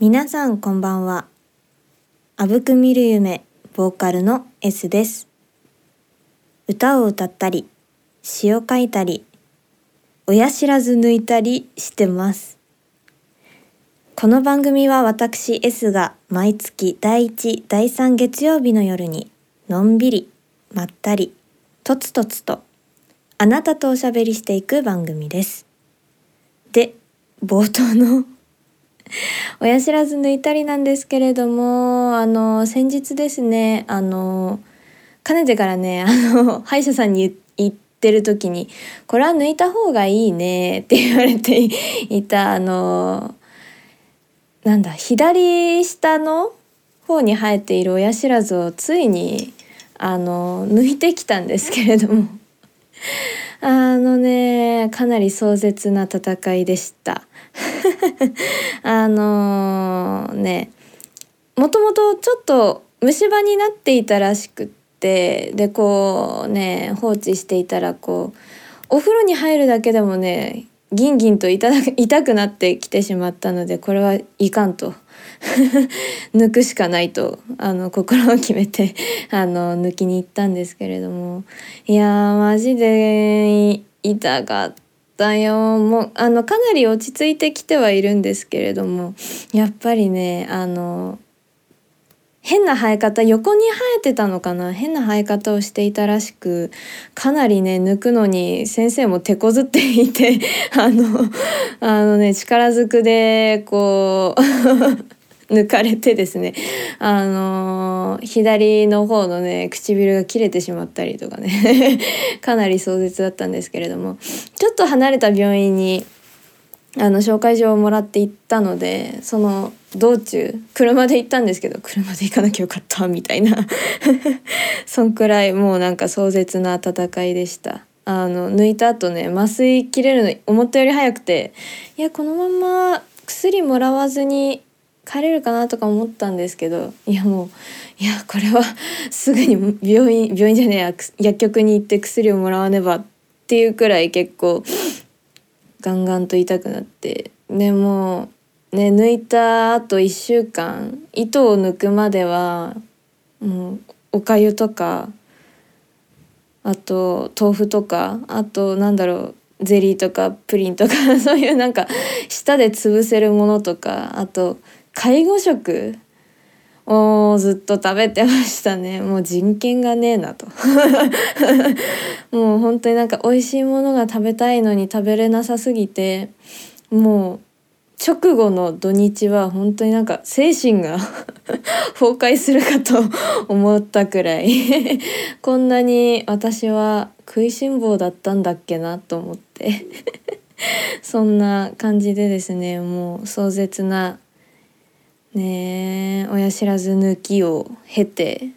皆さんこんばんは。あぶく見る夢、ボーカルの S です。歌を歌ったり、詩を書いたり、親知らず抜いたりしてます。この番組は私 S が毎月第1、第3月曜日の夜にのんびり、まったり、とつとつとあなたとおしゃべりしていく番組です。で、冒頭の 親知らず抜いたりなんですけれどもあの先日ですねあのかねてからねあの 歯医者さんに言ってる時に「これは抜いた方がいいね」って言われていたあのなんだ左下の方に生えている親知らずをついにあの抜いてきたんですけれども あのねかなり壮絶な戦いでした。あのー、ねもともとちょっと虫歯になっていたらしくってでこうね放置していたらこうお風呂に入るだけでもねギンギンと 痛くなってきてしまったのでこれはいかんと 抜くしかないとあの心を決めてあの抜きに行ったんですけれどもいやーマジで痛かった。だよ。もうあのかなり落ち着いてきてはいるんですけれどもやっぱりねあの変な生え方横に生えてたのかな？変な生え方をしていたらしくかなりね抜くのに先生も手こずっていてあのあのね力ずくでこう抜かれてですねあのー、左の方のね唇が切れてしまったりとかね かなり壮絶だったんですけれどもちょっと離れた病院にあの紹介状をもらって行ったのでその道中車で行ったんですけど車で行かなきゃよかったみたいな そんくらいもうなんか壮絶な戦いでした。あの抜いた後ね麻酔切れるの思ったより早くていやこのまま薬もらわずに帰れるかなとか思ったんですけどいやもういやこれは すぐに病院病院じゃねえや薬局に行って薬をもらわねばっていうくらい結構 ガンガンと痛くなってでもね抜いた後1週間糸を抜くまではもうおかゆとかあと豆腐とかあとなんだろうゼリーとかプリンとか そういうなんか舌で潰せるものとかあと介護食をずっと食べてましたね。もう人権がねえなと。もう本当になんか美味しいものが食べたいのに食べれなさすぎてもう直後の土日は本当になんか精神が 崩壊するかと思ったくらい。こんなに私は食いしん坊だったんだっけなと思って。そんな感じでですねもう壮絶なね親知らず抜きを経て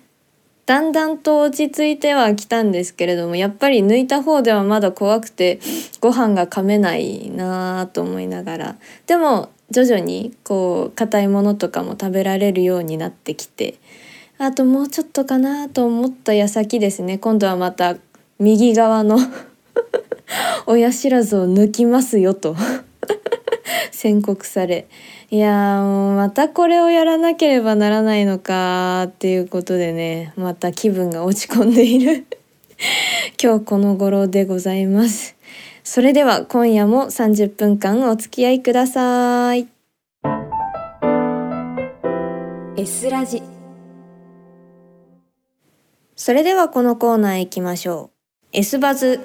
だんだんと落ち着いてはきたんですけれどもやっぱり抜いた方ではまだ怖くてご飯が噛めないなと思いながらでも徐々にこう硬いものとかも食べられるようになってきてあともうちょっとかなと思った矢先ですね今度はまた右側の 親知らずを抜きますよと 宣告されいやもうまたこれをやらなければならないのかっていうことでねまた気分が落ち込んでいる。今日この頃でございます。それでは今夜も30分間お付き合いください。S ラジ。それではこのコーナー行きましょう。S バズ。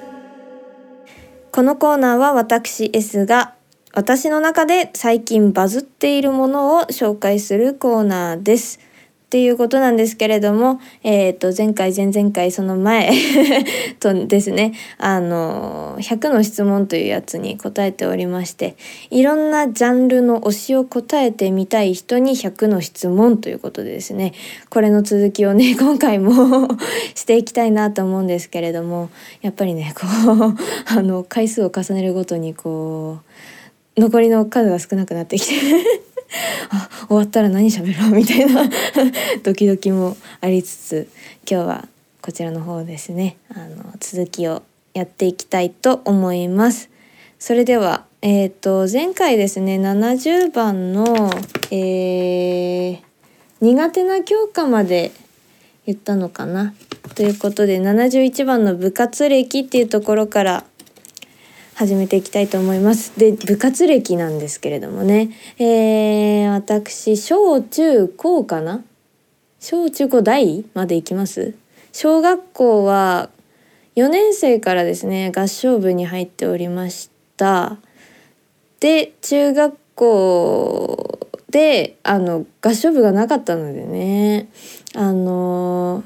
このコーナーは私 S が私の中で最近バズっているものを紹介するコーナーです。っていうことなんですけれども、えっ、ー、と、前回、前々回、その前 とですね、あの、100の質問というやつに答えておりまして、いろんなジャンルの推しを答えてみたい人に100の質問ということでですね、これの続きをね、今回も していきたいなと思うんですけれども、やっぱりね、こう、あの、回数を重ねるごとに、こう、残りの数が少なくなってきて。あ終わったら何喋ろうみたいな。ドキドキもありつつ今日はこちらの方ですね。あの続きをやっていきたいと思います。それではえっ、と前回ですね70番の、えー、苦手な教科まで言ったのかな？ということで71番の部活歴っていうところから始めていきたいと思います。で部活歴なんですけれどもね、えー、私小中高かな？小中高大まで行きます？小学校は4年生からですね合唱部に入っておりました。で中学校であの合唱部がなかったのでね。あの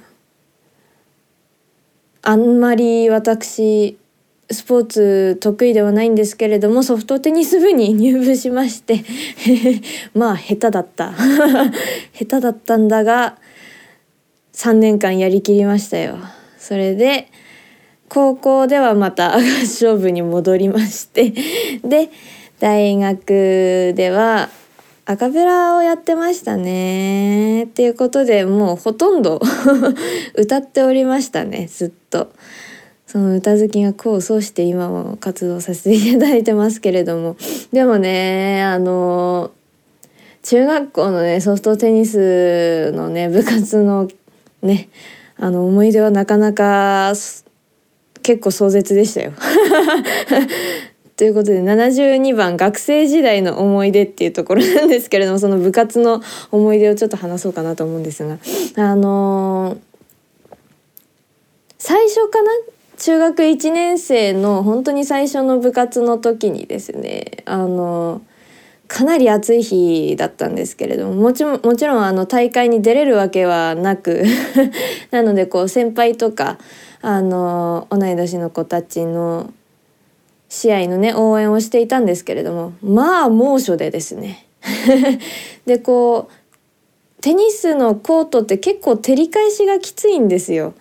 あんまり私スポーツ得意ではないんですけれどもソフトテニス部に入部しまして まあ下手だった。下手だったんだが3年間やりきりましたよ。それで高校ではまた 合唱部に戻りましてで大学ではアカペラをやってましたね。っていうことでもうほとんど歌っておりましたねずっと。その歌好きが功を奏して今も活動させていただいてますけれども でもねあの中学校のねソフトテニスのね部活のねあの思い出はなかなか結構壮絶でしたよ。ということで72番学生時代の思い出っていうところなんですけれどもその部活の思い出をちょっと話そうかなと思うんですがあのー、最初かな中学1年生の本当に最初の部活の時にですねあのかなり暑い日だったんですけれどももちろんもちろんあの大会に出れるわけはなく なのでこう先輩とかあの同い年の子たちの試合のね応援をしていたんですけれどもまあ猛暑でですね でこうテニスのコートって結構照り返しがきついんですよ。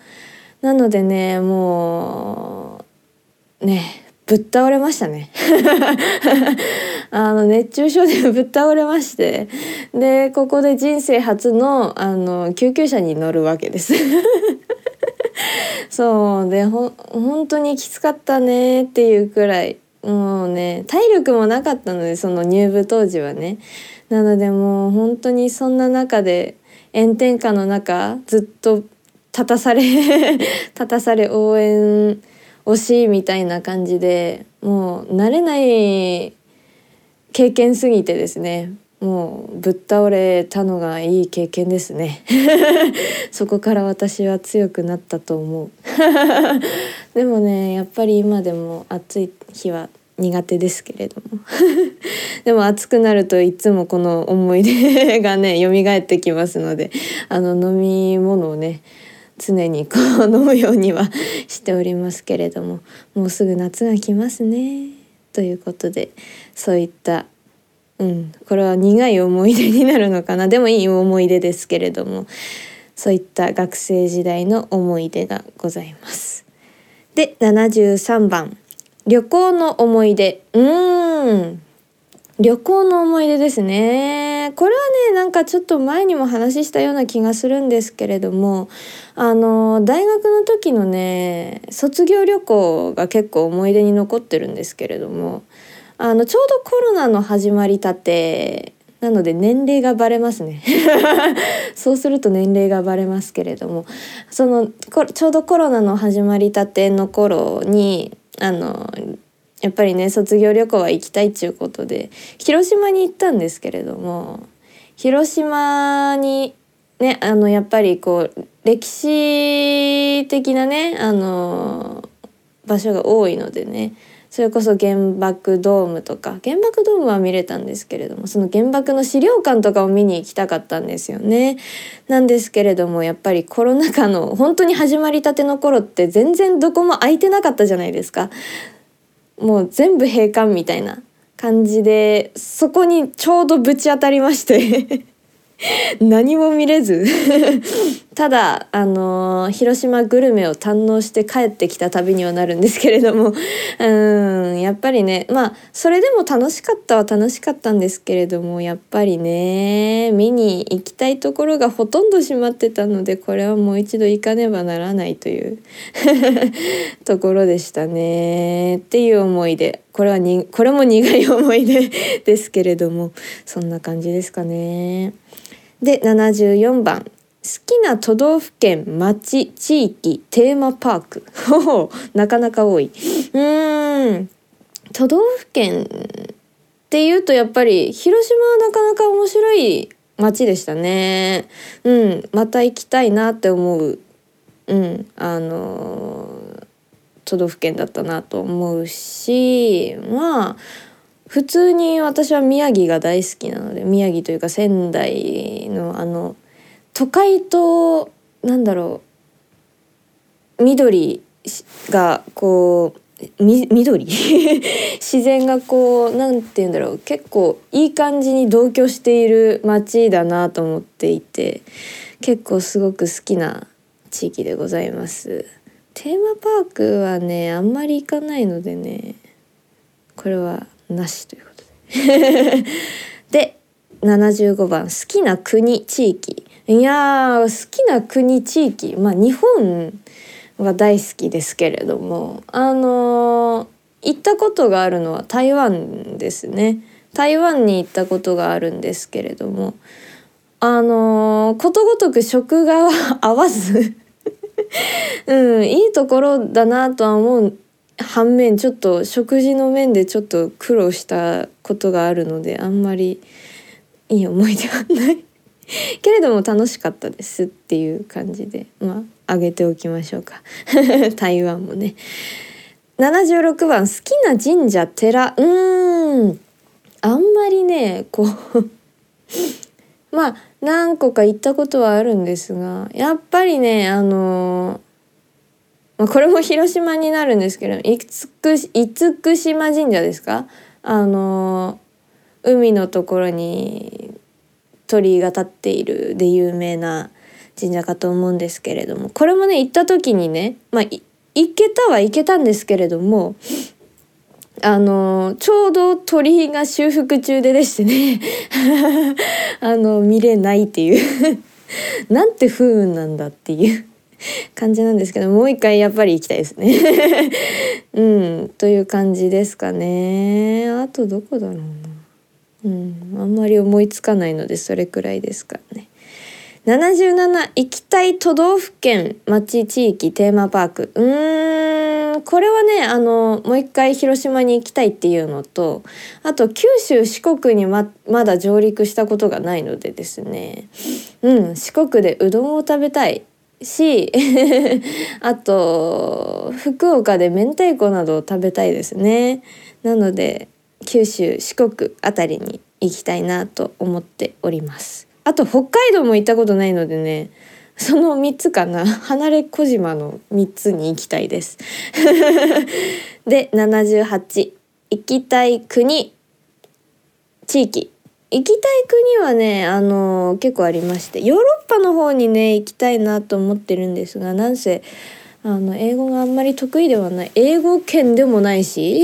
なのでねもうねぶっ倒れましたね。あの熱中症でぶっ倒れまして。でここで人生初のあの救急車に乗るわけです。そうでほ本当にきつかったねっていうくらい。もうね体力もなかったのでその入部当時はね。なのでもう本当にそんな中で炎天下の中ずっと立たされ 立たされ応援推しいみたいな感じでもう慣れない経験すぎてですね。もうぶっ倒れたのがいい経験ですね。そこから私は強くなったと思う。でもねやっぱり今でも暑い日は苦手ですけれども。でも暑くなるといつもこの思い出がね蘇ってきますのであの飲み物をね常にこう飲むようにはしておりますけれどももうすぐ夏が来ますね。ということでそういったうんこれは苦い思い出になるのかな。でもいい思い出ですけれどもそういった学生時代の思い出がございます。で73番。旅行の思い出。うーん。旅行の思い出ですね。これはねなんかちょっと前にも話したような気がするんですけれどもあの大学の時のね卒業旅行が結構思い出に残ってるんですけれどもあのちょうどコロナの始まりたてなので年齢がバレますね。そうすると年齢がバレますけれどもそのちょうどコロナの始まりたての頃にあのやっぱりね卒業旅行は行きたいっちゅうことで広島に行ったんですけれども広島にねあのやっぱりこう歴史的なねあの場所が多いのでねそれこそ原爆ドームとか原爆ドームは見れたんですけれどもその原爆の資料館とかを見に行きたかったんですよね。なんですけれどもやっぱりコロナ禍の本当に始まりたての頃って全然どこも空いてなかったじゃないですか。もう全部閉館みたいな感じでそこにちょうどぶち当たりまして。何も見れず。ただあの広島グルメを堪能して帰ってきた旅にはなるんですけれども うんやっぱりねまあそれでも楽しかったは楽しかったんですけれどもやっぱりね見に行きたいところがほとんど閉まってたのでこれはもう一度行かねばならないという ところでしたねっていう思いでこれはにこれも苦い思い出 ですけれどもそんな感じですかね。で74番好きな都道府県町地域テーマパーク。なかなか多い。うん。都道府県っていうとやっぱり広島はなかなか面白い街でしたね。うん。また行きたいなって思う。うん。あの都道府県だったなと思うしまあ普通に私は宮城が大好きなので宮城というか仙台のあの都会となんだろう緑がこうみ緑？自然がこうなんて言うんだろう結構いい感じに同居している街だなと思っていて結構すごく好きな地域でございます。テーマパークはねあんまり行かないのでねこれはなしということで。で75番好きな国地域。いや好きな国地域まあ日本が大好きですけれどもあの行ったことがあるのは台湾ですね。台湾に行ったことがあるんですけれどもあのことごとく食が合わず うんいいところだなとは思う反面ちょっと食事の面でちょっと苦労したことがあるのであんまりいい思い出はない。けれども楽しかったですっていう感じでまあ上げておきましょうか。台湾もね。76番好きな神社寺。うーん。あんまりねこう まあ何個か行ったことはあるんですがやっぱりねあのま、これも広島になるんですけど厳島神社ですか？あの海のところに鳥居が立っているで有名な神社かと思うんですけれどもこれもね行った時にねまあ行けたは行けたんですけれどもあのちょうど鳥居が修復中ででしてね あの見れないっていう なんて不運なんだっていう感じなんですけどもう一回やっぱり行きたいですね。うんという感じですかね。あとどこだろうな。うん、あんまり思いつかないのでそれくらいですかね。77行きたい都道府県町地域テーマパーク。うーん。これはねあのもう一回広島に行きたいっていうのとあと九州四国にままだ上陸したことがないのでですね。うん。四国でうどんを食べたいし あと福岡で明太子などを食べたいですね。なので九州四国あたりに行きたいなと思っております。あと北海道も行ったことないのでねその3つかな。離れ小島の3つに行きたいです。で78行きたい国地域。行きたい国はねあの結構ありましてヨーロッパの方にね行きたいなと思ってるんですがなんせあの英語があんまり得意ではない。英語圏でもないし。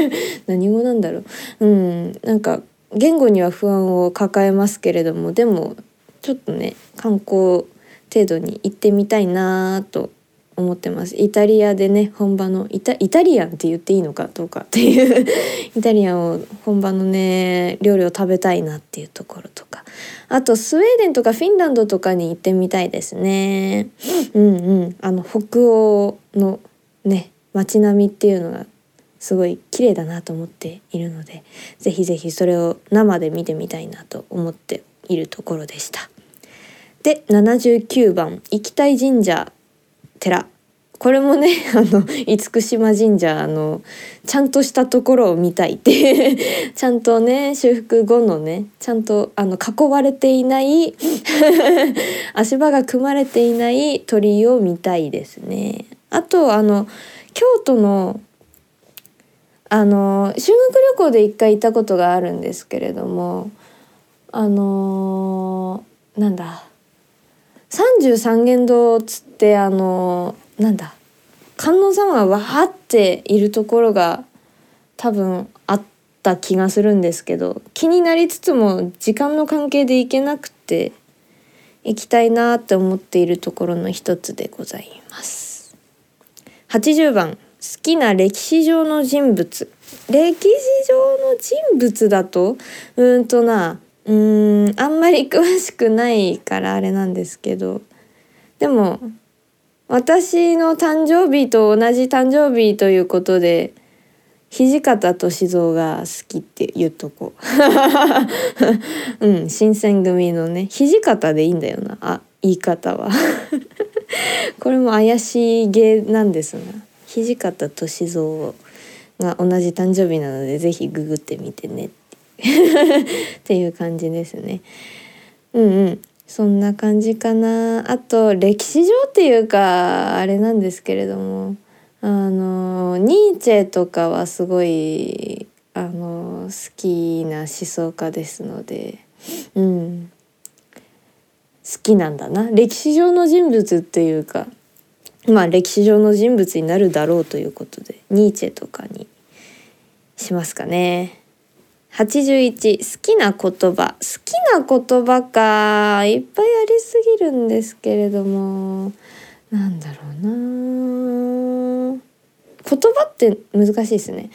何語なんだろう。うん。なんか言語には不安を抱えますけれども。でもちょっとね観光程度に行ってみたいなと思ってます。イタリアでね本場のイタイタリアンって言っていいのかどうかっていう。イタリアンを本場のね料理を食べたいなっていうところとか。あとスウェーデンとかフィンランドとかに行ってみたいですね。うんうん。あの北欧のね街並みっていうのがすごい綺麗だなと思っているのでぜひぜひそれを生で見てみたいなと思っているところでした。で79番行きたい神社。寺これもね あの厳島神社あのちゃんとしたところを見たいって ちゃんとね修復後のねちゃんとあの囲われていない 足場が組まれていない鳥居を見たいですね。あとあの京都のあの修学旅行で一回行ったことがあるんですけれどもあのなんだ33間堂つってあのなんだ観音様がわーっているところが多分あった気がするんですけど気になりつつも時間の関係で行けなくて行きたいなって思っているところの一つでございます。80番好きな歴史上の人物。歴史上の人物だとうんとなうーんあんまり詳しくないからあれなんですけど。でも私の誕生日と同じ誕生日ということで土方歳三が好きって言っとこ。うん新選組のね土方でいいんだよな。あ言い方は。これも怪しい芸なんですが土方歳三が同じ誕生日なので是非ググってみてねって。っていう感じですね。うんうん。そんな感じかな。あと歴史上っていうかあれなんですけれども。あのニーチェとかはすごいあの好きな思想家ですので、うん、好きなんだな。歴史上の人物っていうか。まあ歴史上の人物になるだろうということでニーチェとかにしますかね。81好きな言葉。好きな言葉か。いっぱいありすぎるんですけれども。なんだろうな。言葉って難しいですね。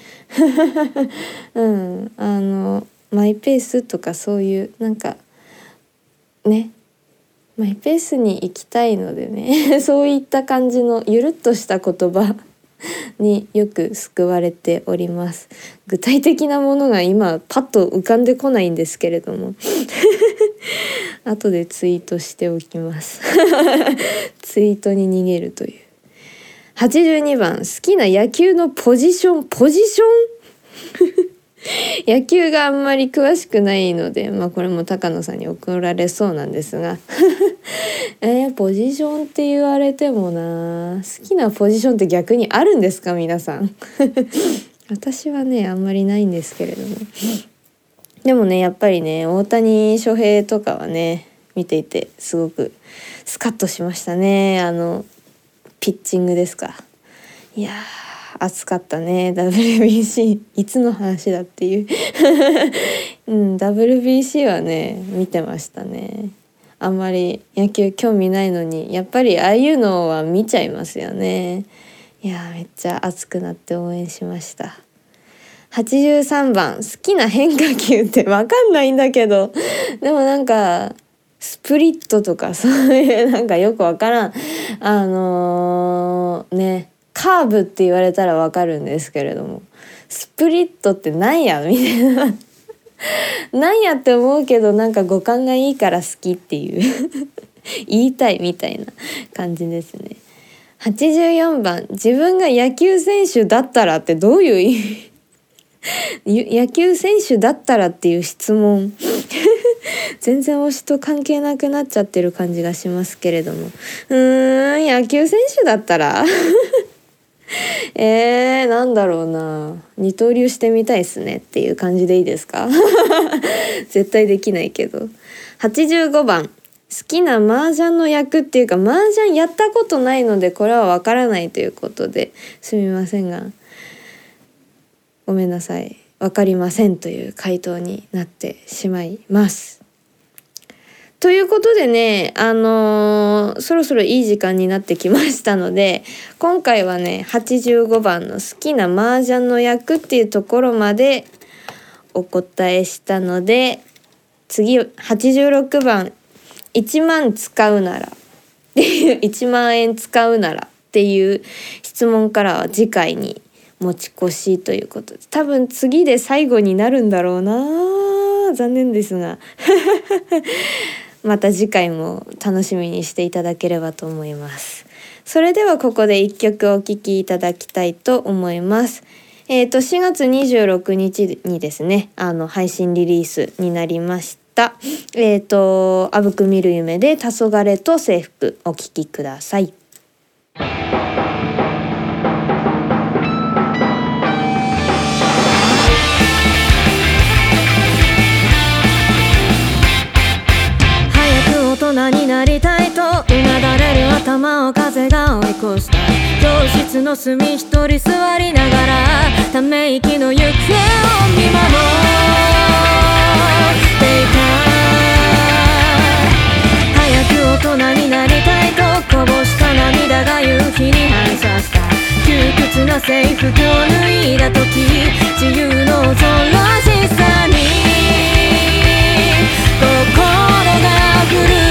うん。あのマイペースとかそういうなんかね。マイペースに行きたいのでね。そういった感じのゆるっとした言葉。によく救われております。具体的なものが今パッと浮かんでこないんですけれども。後でツイートしておきます。ツイートに逃げるという。82番好きな野球のポジションポジション？野球があんまり詳しくないので、まあ、これも高野さんに怒られそうなんですが。えー、ポジションって言われてもな。好きなポジションって逆にあるんですか皆さん。私はねあんまりないんですけれども。でもねやっぱりね大谷翔平とかはね見ていてすごくスカッとしましたね。あのピッチングですか。いや暑かったね WBC いつの話だっていう。うん WBC はね見てましたね。あんまり野球興味ないのにやっぱりああいうのは見ちゃいますよね。いやめっちゃ熱くなって応援しました。83番好きな変化球って分かんないんだけど。でもなんかスプリットとかそういうなんかよくわからん。あのー、ねカーブって言われたらわかるんですけれどもスプリットってなんやみたいな。なんやって思うけどなんか五感がいいから好きっていう。言いたいみたいな感じですね。84番自分が野球選手だったらってどういう意味？野球選手だったらっていう質問。全然推しと関係なくなっちゃってる感じがしますけれども。うーん野球選手だったら？えー、なんだろうな。二刀流してみたいっすねっていう感じでいいですか？絶対できないけど。85番。好きな麻雀の役っていうか麻雀やったことないのでこれはわからないということで。すみませんが。ごめんなさい。分かりませんという回答になってしまいます。ということでね、あのー、そろそろいい時間になってきましたので、今回はね、85番の好きな麻雀の役っていうところまでお答えしたので、次、86番、1万使うならっていう、1万円使うならっていう質問からは次回に持ち越しということで多分次で最後になるんだろうな残念ですが。また次回も楽しみにしていただければと思います。それではここで一曲お聴きいただきたいと思います。えっ、ー、と4月26日にですねあの配信リリースになりました。えっ、ー、と「あぶく見る夢」で「黄昏と制服」お聴きください。人になりたいと頭を風が追い越した教室の隅一人座りながらため息の行方を見守っていた。早く大人になりたいとこぼした涙が夕日に反射した窮屈な制服を脱いだ時自由の恐ろしさに。心が震え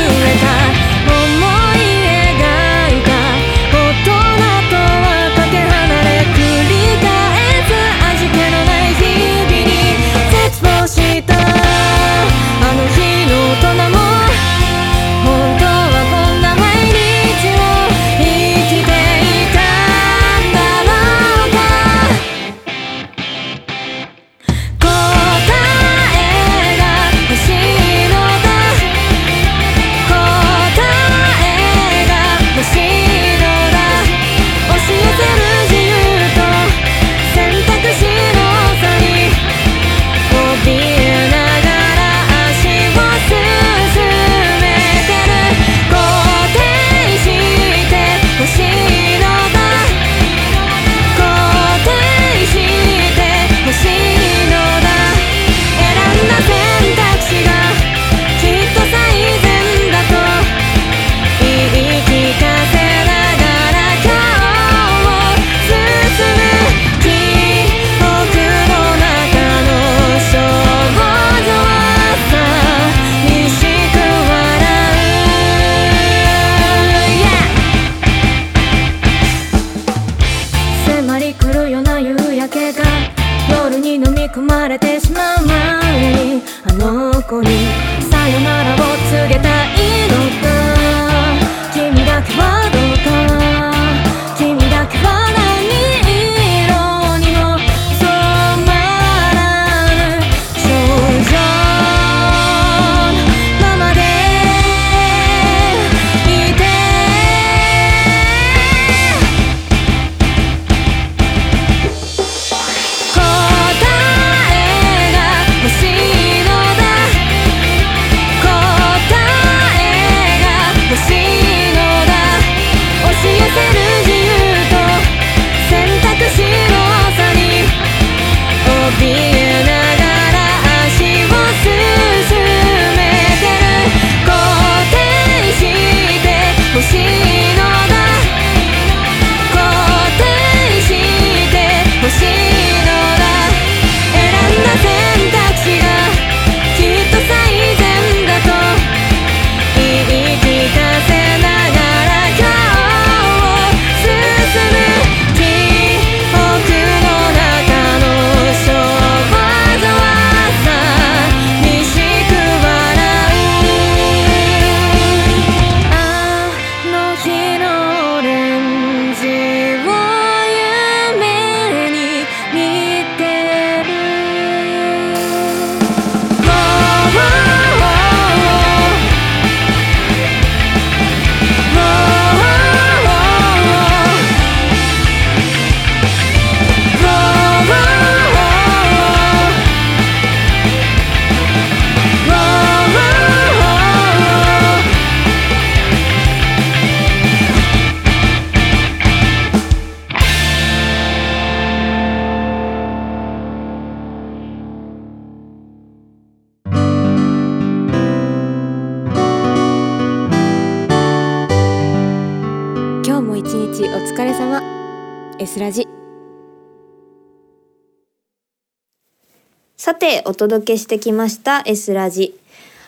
さてお届けしてきました S ラジ。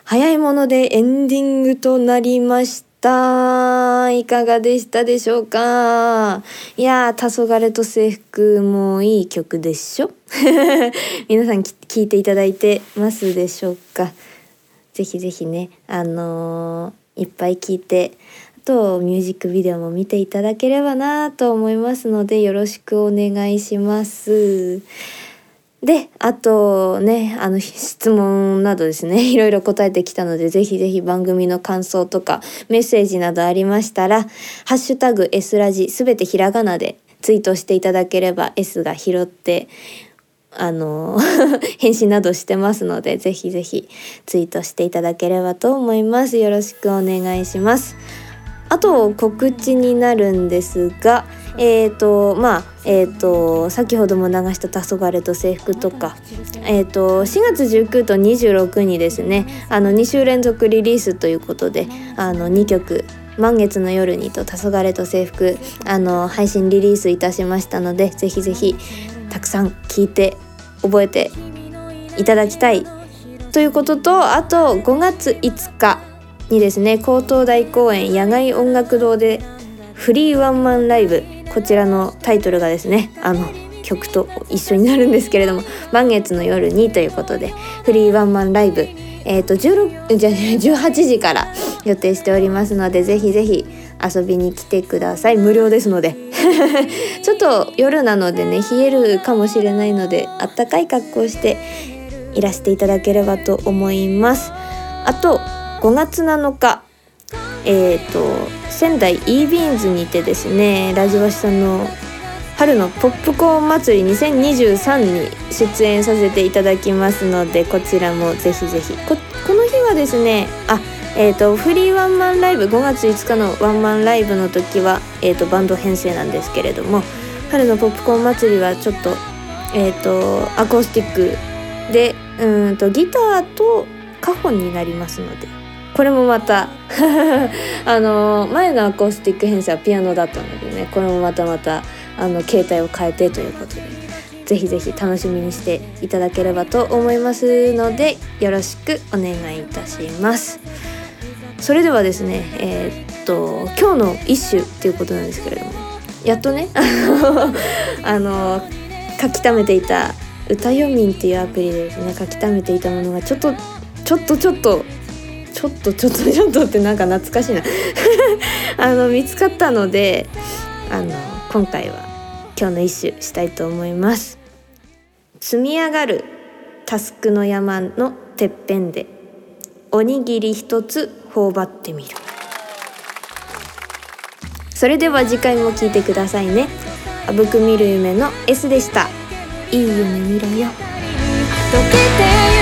早いものでエンディングとなりました。いかがでしたでしょうか？いやー黄昏と制服もいい曲でしょ？皆さん聞いていただいてますでしょうか？ぜひぜひねあのーいっぱい聞いてあとミュージックビデオも見ていただければなと思いますのでよろしくお願いします。であとねあの質問などですね いろいろ答えてきたのでぜひぜひ番組の感想とかメッセージなどありましたら「ハッシュタグ #S ラジ」すべてひらがなでツイートしていただければ S が拾ってあの 返信などしてますのでぜひぜひツイートしていただければと思います。よろしくお願いします。あと告知になるんですがえーとまあえーと、先ほども流した「黄昏と制服」とか、えーと、4月19と26にですねあの2週連続リリースということであの2曲「満月の夜に」と「黄昏と制服」あの配信リリースいたしましたのでぜひぜひたくさん聴いて覚えていただきたいということとあと5月5日にですね高等大公園野外音楽堂でフリーワンマンライブこちらのタイトルがですねあの曲と一緒になるんですけれども「満月の夜に」ということでフリーワンマンライブえーと、16じゃ18時から予定しておりますのでぜひぜひ遊びに来てください。無料ですので。ちょっと夜なのでね冷えるかもしれないのであったかい格好していらしていただければと思います。あと5月7日え、ー、と仙台 e ビーンズにてですねラジオシさんの春のポップコーン祭り2023に出演させていただきますのでこちらもぜひぜひ。この日はですねあえーと、フリーワンマンライブ5月5日のワンマンライブの時は、えーと、バンド編成なんですけれども春のポップコーン祭りはちょっと,、えーと、アコースティックでうんとギターとカホンになりますので。これもまた あの前のアコースティック編成はピアノだったのでねこれもまたまたあの携帯を変えてということでぜひぜひ楽しみにしていただければと思いますのでよろしくお願いいたします。それではですねえー、っと今日の一首っていうことなんですけれどもやっとね あの書き溜めていた歌読みんっていうアプリでですね書き溜めていたものがちょっとちょっとちょっとょっとちょっとちょっとってなんか懐かしいな。あの見つかったのであの今回は今日の一首したいと思います。積み上がるタスクの山のてっぺんでおにぎり一つ頬張ってみる。それでは次回も聞いてくださいね。あぶく見る夢の S でした。いい夢見ろよ。溶けて